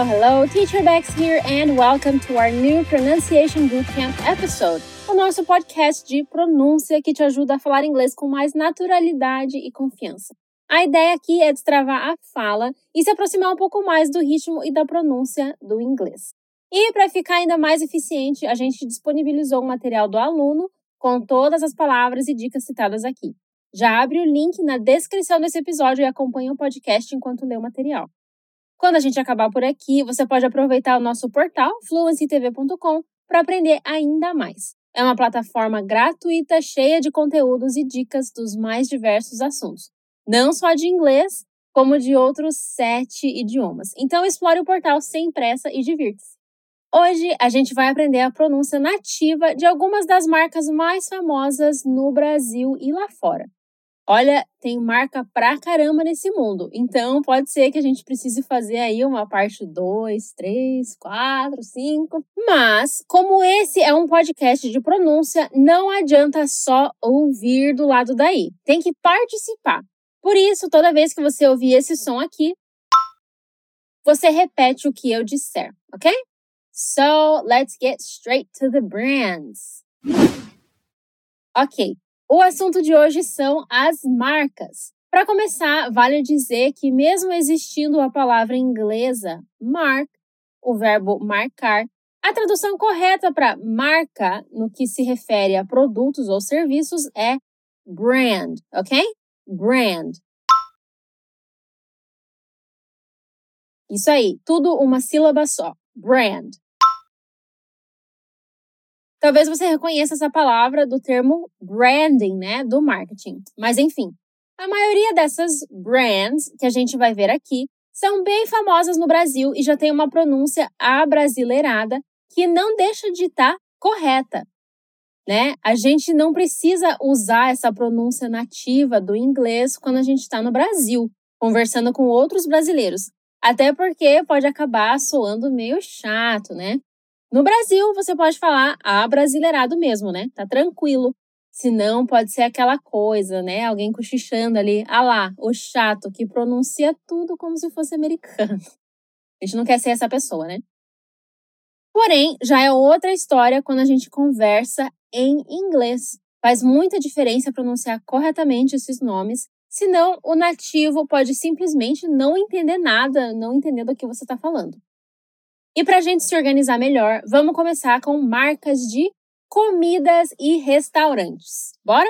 hello, hello. Teacher Bex here and welcome to our new Pronunciation Bootcamp episode. O nosso podcast de pronúncia que te ajuda a falar inglês com mais naturalidade e confiança. A ideia aqui é destravar a fala e se aproximar um pouco mais do ritmo e da pronúncia do inglês. E para ficar ainda mais eficiente, a gente disponibilizou um material do aluno com todas as palavras e dicas citadas aqui. Já abre o link na descrição desse episódio e acompanha o podcast enquanto lê o material. Quando a gente acabar por aqui, você pode aproveitar o nosso portal fluencytv.com para aprender ainda mais. É uma plataforma gratuita cheia de conteúdos e dicas dos mais diversos assuntos, não só de inglês, como de outros sete idiomas. Então explore o portal sem pressa e divirta-se. Hoje a gente vai aprender a pronúncia nativa de algumas das marcas mais famosas no Brasil e lá fora. Olha, tem marca pra caramba nesse mundo, então pode ser que a gente precise fazer aí uma parte 2, 3, 4, 5. Mas, como esse é um podcast de pronúncia, não adianta só ouvir do lado daí, tem que participar. Por isso, toda vez que você ouvir esse som aqui, você repete o que eu disser, ok? So let's get straight to the brands. Ok, o assunto de hoje são as marcas. Para começar, vale dizer que, mesmo existindo a palavra inglesa mark, o verbo marcar, a tradução correta para marca, no que se refere a produtos ou serviços, é brand, ok? Brand. Isso aí, tudo uma sílaba só. Brand. Talvez você reconheça essa palavra do termo branding, né, do marketing. Mas enfim, a maioria dessas brands que a gente vai ver aqui são bem famosas no Brasil e já tem uma pronúncia abrasileirada que não deixa de estar tá correta. Né? A gente não precisa usar essa pronúncia nativa do inglês quando a gente está no Brasil, conversando com outros brasileiros. Até porque pode acabar soando meio chato, né? No Brasil, você pode falar abrasileirado mesmo, né? Tá tranquilo. Se não, pode ser aquela coisa, né? Alguém cochichando ali. Ah lá, o chato que pronuncia tudo como se fosse americano. A gente não quer ser essa pessoa, né? Porém, já é outra história quando a gente conversa em inglês. Faz muita diferença pronunciar corretamente esses nomes, senão o nativo pode simplesmente não entender nada, não entender do que você está falando. E para a gente se organizar melhor, vamos começar com marcas de comidas e restaurantes. Bora?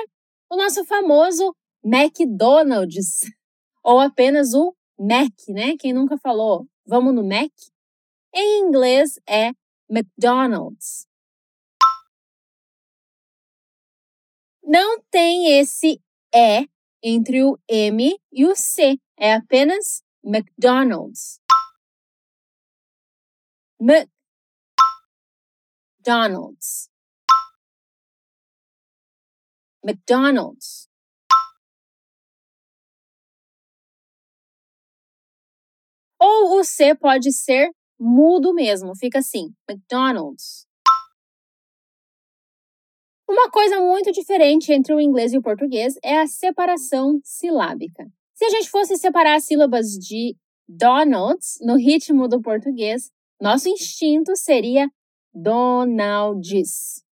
O nosso famoso McDonald's, ou apenas o Mac, né? Quem nunca falou, vamos no Mac? Em inglês é McDonald's. Não tem esse E entre o M e o C, é apenas McDonald's. McDonald's. McDonald's. Ou o C pode ser mudo mesmo, fica assim: McDonald's. Uma coisa muito diferente entre o inglês e o português é a separação silábica. Se a gente fosse separar as sílabas de Donald's no ritmo do português, nosso instinto seria Donald's.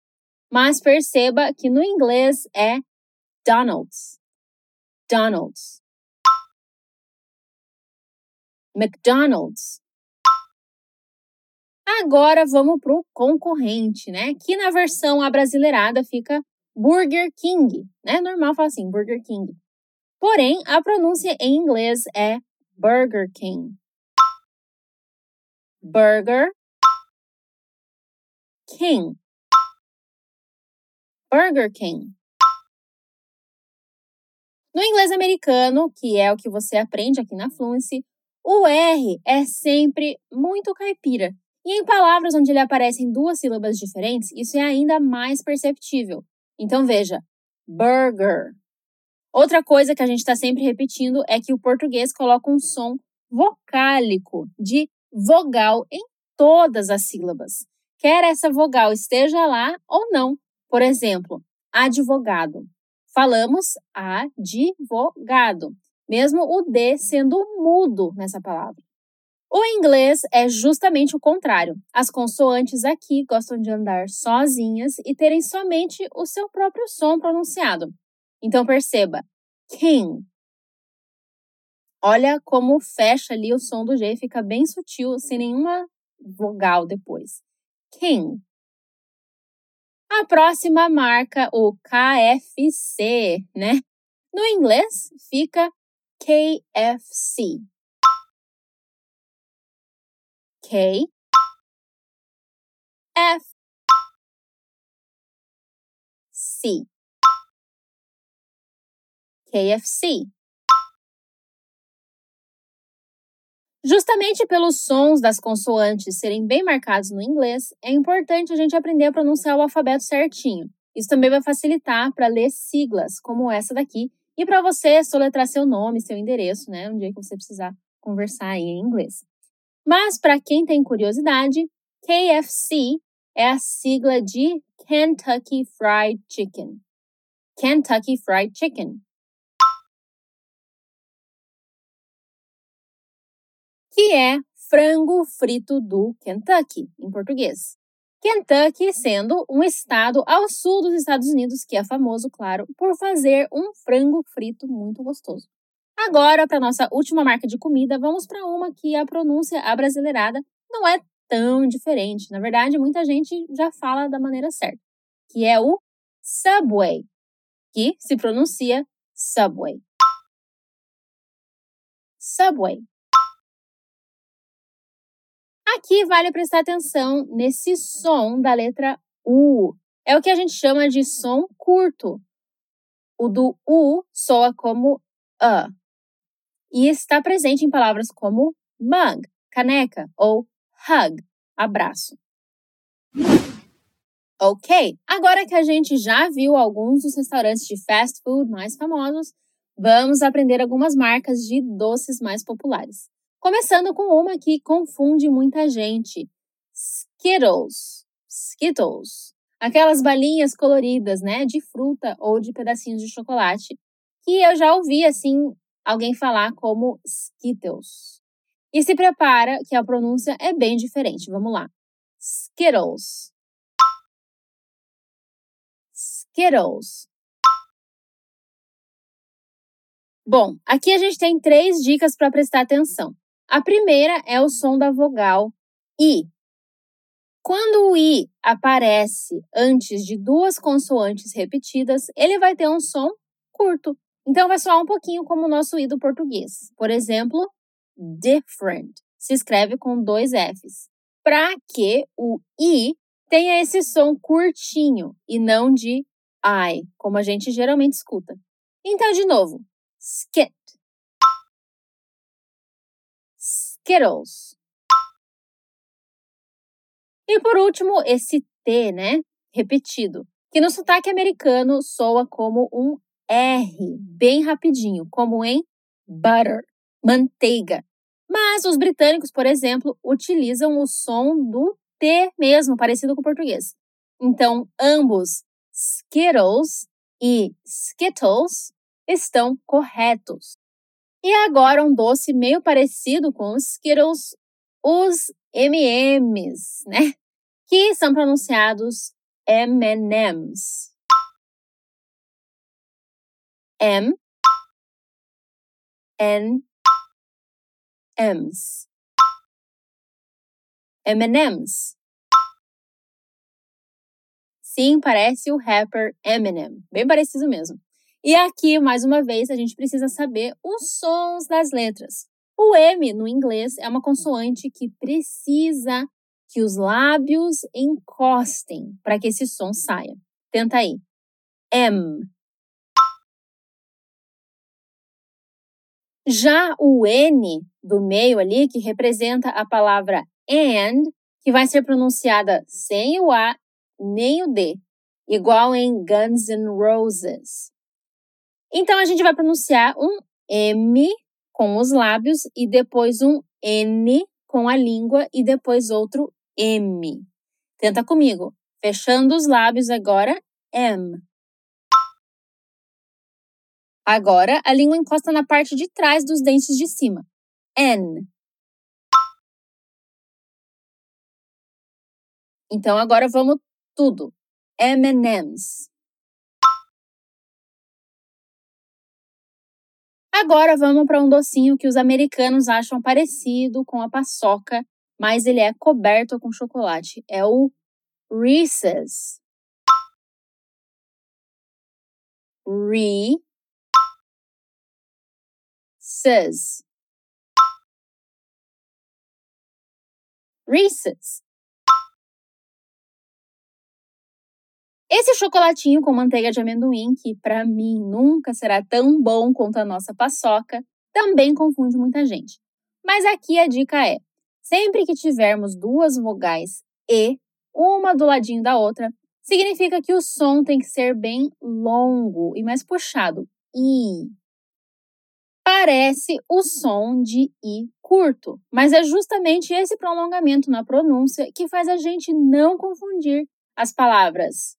Mas perceba que no inglês é Donald's. Donald's. McDonald's. Agora vamos para o concorrente, né? Que na versão abrasileirada fica Burger King, né? Normal falar assim, Burger King. Porém, a pronúncia em inglês é Burger King. Burger King. Burger King. No inglês americano, que é o que você aprende aqui na Fluency, o R é sempre muito caipira. E em palavras onde ele aparece em duas sílabas diferentes, isso é ainda mais perceptível. Então veja, burger. Outra coisa que a gente está sempre repetindo é que o português coloca um som vocálico de vogal em todas as sílabas, quer essa vogal esteja lá ou não. Por exemplo, advogado. Falamos advogado, mesmo o D sendo mudo nessa palavra. O inglês é justamente o contrário. As consoantes aqui gostam de andar sozinhas e terem somente o seu próprio som pronunciado. Então perceba, king. Olha como fecha ali o som do G, fica bem sutil, sem nenhuma vogal depois. King. A próxima marca o KFC, né? No inglês fica KFC. K F C KFC. Justamente pelos sons das consoantes serem bem marcados no inglês, é importante a gente aprender a pronunciar o alfabeto certinho. Isso também vai facilitar para ler siglas, como essa daqui, e para você soletrar seu nome, seu endereço, né? Um dia que você precisar conversar em inglês. Mas para quem tem curiosidade, KFC é a sigla de Kentucky Fried Chicken. Kentucky Fried Chicken. Que é frango frito do Kentucky, em português. Kentucky sendo um estado ao sul dos Estados Unidos que é famoso, claro, por fazer um frango frito muito gostoso. Agora, para nossa última marca de comida, vamos para uma que a pronúncia abrasileirada não é tão diferente. Na verdade, muita gente já fala da maneira certa, que é o Subway, que se pronuncia Subway. Subway. Aqui vale prestar atenção nesse som da letra U. É o que a gente chama de som curto. O do U soa como A e está presente em palavras como mug, caneca, ou hug, abraço. Ok, agora que a gente já viu alguns dos restaurantes de fast food mais famosos, vamos aprender algumas marcas de doces mais populares. Começando com uma que confunde muita gente: Skittles. Skittles. Aquelas balinhas coloridas, né, de fruta ou de pedacinhos de chocolate, que eu já ouvi assim alguém falar como Skittles. E se prepara que a pronúncia é bem diferente. Vamos lá. Skittles. Skittles. Bom, aqui a gente tem três dicas para prestar atenção. A primeira é o som da vogal I. Quando o I aparece antes de duas consoantes repetidas, ele vai ter um som curto. Então, vai soar um pouquinho como o nosso I do português. Por exemplo, different se escreve com dois Fs. Para que o I tenha esse som curtinho e não de I, como a gente geralmente escuta. Então, de novo, skit, skittles. E por último, esse T, né? Repetido, que no sotaque americano soa como um R, bem rapidinho, como em butter, manteiga. Mas os britânicos, por exemplo, utilizam o som do T mesmo, parecido com o português. Então, ambos Skittles e Skittles estão corretos. E agora um doce meio parecido com os Skittles, os M&M's, né? Que são pronunciados M&M's. M N M's M&M's Sim, parece o rapper Eminem, bem parecido mesmo. E aqui, mais uma vez, a gente precisa saber os sons das letras. O M no inglês é uma consoante que precisa que os lábios encostem para que esse som saia. Tenta aí. M. Já o N do meio ali, que representa a palavra and, que vai ser pronunciada sem o A nem o D, igual em Guns N' Roses. Então a gente vai pronunciar um M com os lábios e depois um N com a língua e depois outro M. Tenta comigo. Fechando os lábios agora, M. Agora a língua encosta na parte de trás dos dentes de cima. N. Então agora vamos tudo. M&M's. Agora vamos para um docinho que os americanos acham parecido com a paçoca, mas ele é coberto com chocolate. É o Reese's. Re Reese's. Reese's. Esse chocolatinho com manteiga de amendoim, que para mim nunca será tão bom quanto a nossa paçoca, também confunde muita gente. Mas aqui a dica é: sempre que tivermos duas vogais e, uma do ladinho da outra, significa que o som tem que ser bem longo e mais puxado. I. Parece o som de I curto, mas é justamente esse prolongamento na pronúncia que faz a gente não confundir as palavras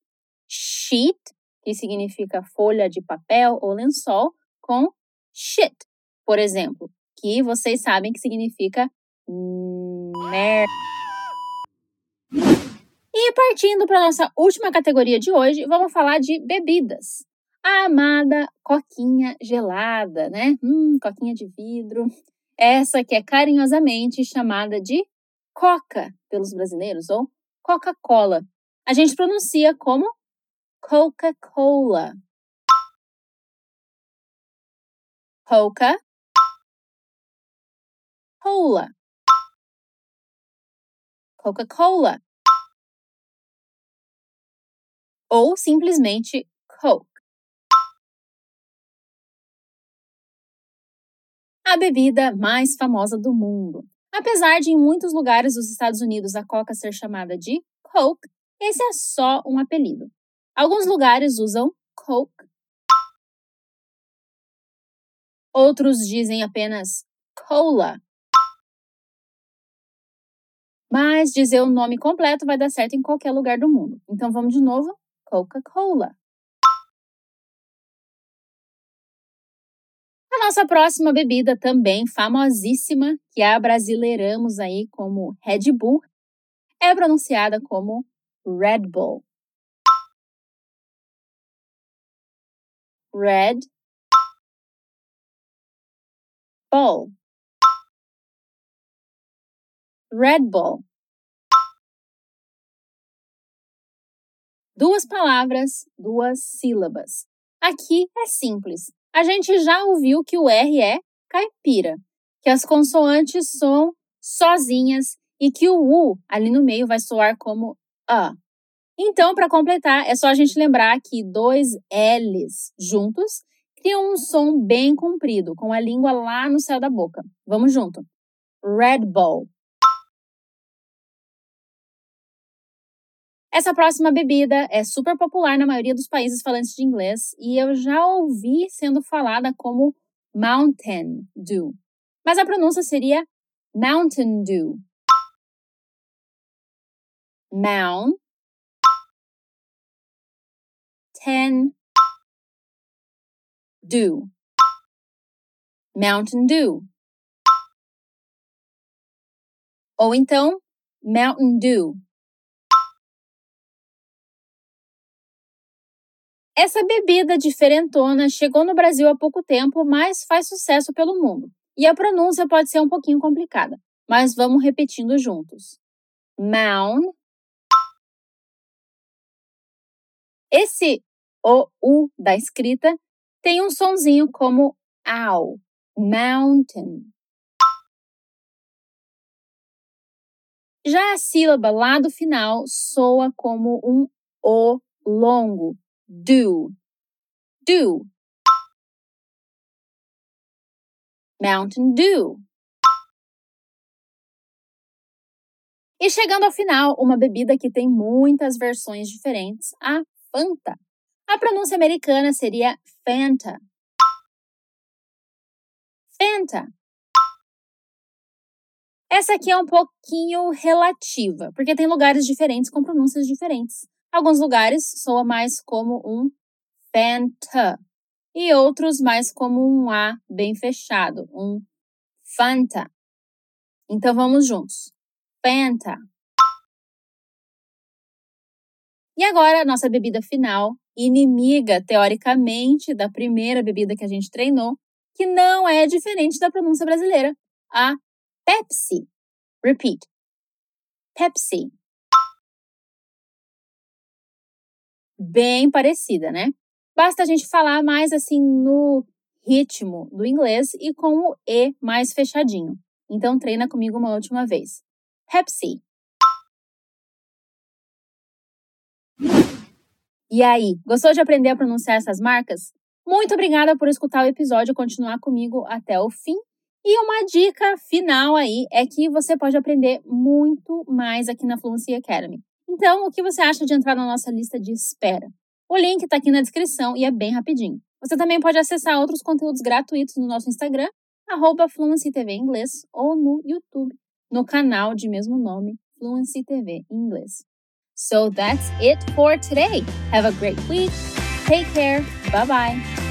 sheet, que significa folha de papel ou lençol, com shit, por exemplo, que vocês sabem que significa merda. E partindo para nossa última categoria de hoje, vamos falar de bebidas. A amada coquinha gelada, né? Hum, coquinha de vidro. Essa que é carinhosamente chamada de coca pelos brasileiros ou Coca-Cola. A gente pronuncia como Coca-Cola. Coca Cola. Coca-Cola. Ou simplesmente Coke. A bebida mais famosa do mundo. Apesar de em muitos lugares dos Estados Unidos a Coca ser chamada de Coke, esse é só um apelido. Alguns lugares usam Coke. Outros dizem apenas Cola. Mas dizer o nome completo vai dar certo em qualquer lugar do mundo. Então vamos de novo: Coca-Cola. A nossa próxima bebida, também famosíssima, que a brasileiramos aí como Red Bull, é pronunciada como Red Bull. Red bull Red Bull Duas palavras, duas sílabas. Aqui é simples. A gente já ouviu que o R é caipira, que as consoantes soam sozinhas e que o U ali no meio vai soar como A. Então, para completar, é só a gente lembrar que dois L's juntos criam um som bem comprido, com a língua lá no céu da boca. Vamos junto. Red Bull. Essa próxima bebida é super popular na maioria dos países falantes de inglês e eu já ouvi sendo falada como Mountain Dew. Mas a pronúncia seria Mountain Dew. Mount ten dew Mountain Dew ou então Mountain Dew. Essa bebida diferentona chegou no Brasil há pouco tempo, mas faz sucesso pelo mundo. E a pronúncia pode ser um pouquinho complicada, mas vamos repetindo juntos. Mountain Esse o U da escrita tem um sonzinho como AU, mountain. Já a sílaba lá do final soa como um O longo, do, do. Mountain Dew. E chegando ao final, uma bebida que tem muitas versões diferentes, a Fanta. A pronúncia americana seria Fanta. Fanta. Essa aqui é um pouquinho relativa, porque tem lugares diferentes com pronúncias diferentes. Alguns lugares soa mais como um Fanta e outros mais como um A bem fechado, um Fanta. Então vamos juntos. Fanta. E agora, nossa bebida final, inimiga, teoricamente, da primeira bebida que a gente treinou, que não é diferente da pronúncia brasileira, a Pepsi. Repeat. Pepsi. Bem parecida, né? Basta a gente falar mais assim no ritmo do inglês e com o E mais fechadinho. Então treina comigo uma última vez. Pepsi. E aí, gostou de aprender a pronunciar essas marcas? Muito obrigada por escutar o episódio e continuar comigo até o fim. E uma dica final aí é que você pode aprender muito mais aqui na Fluency Academy. Então, o que você acha de entrar na nossa lista de espera? O link está aqui na descrição e é bem rapidinho. Você também pode acessar outros conteúdos gratuitos no nosso Instagram, arroba Fluency TV inglês, ou no YouTube, no canal de mesmo nome, Fluency TV inglês. So that's it for today. Have a great week. Take care. Bye bye.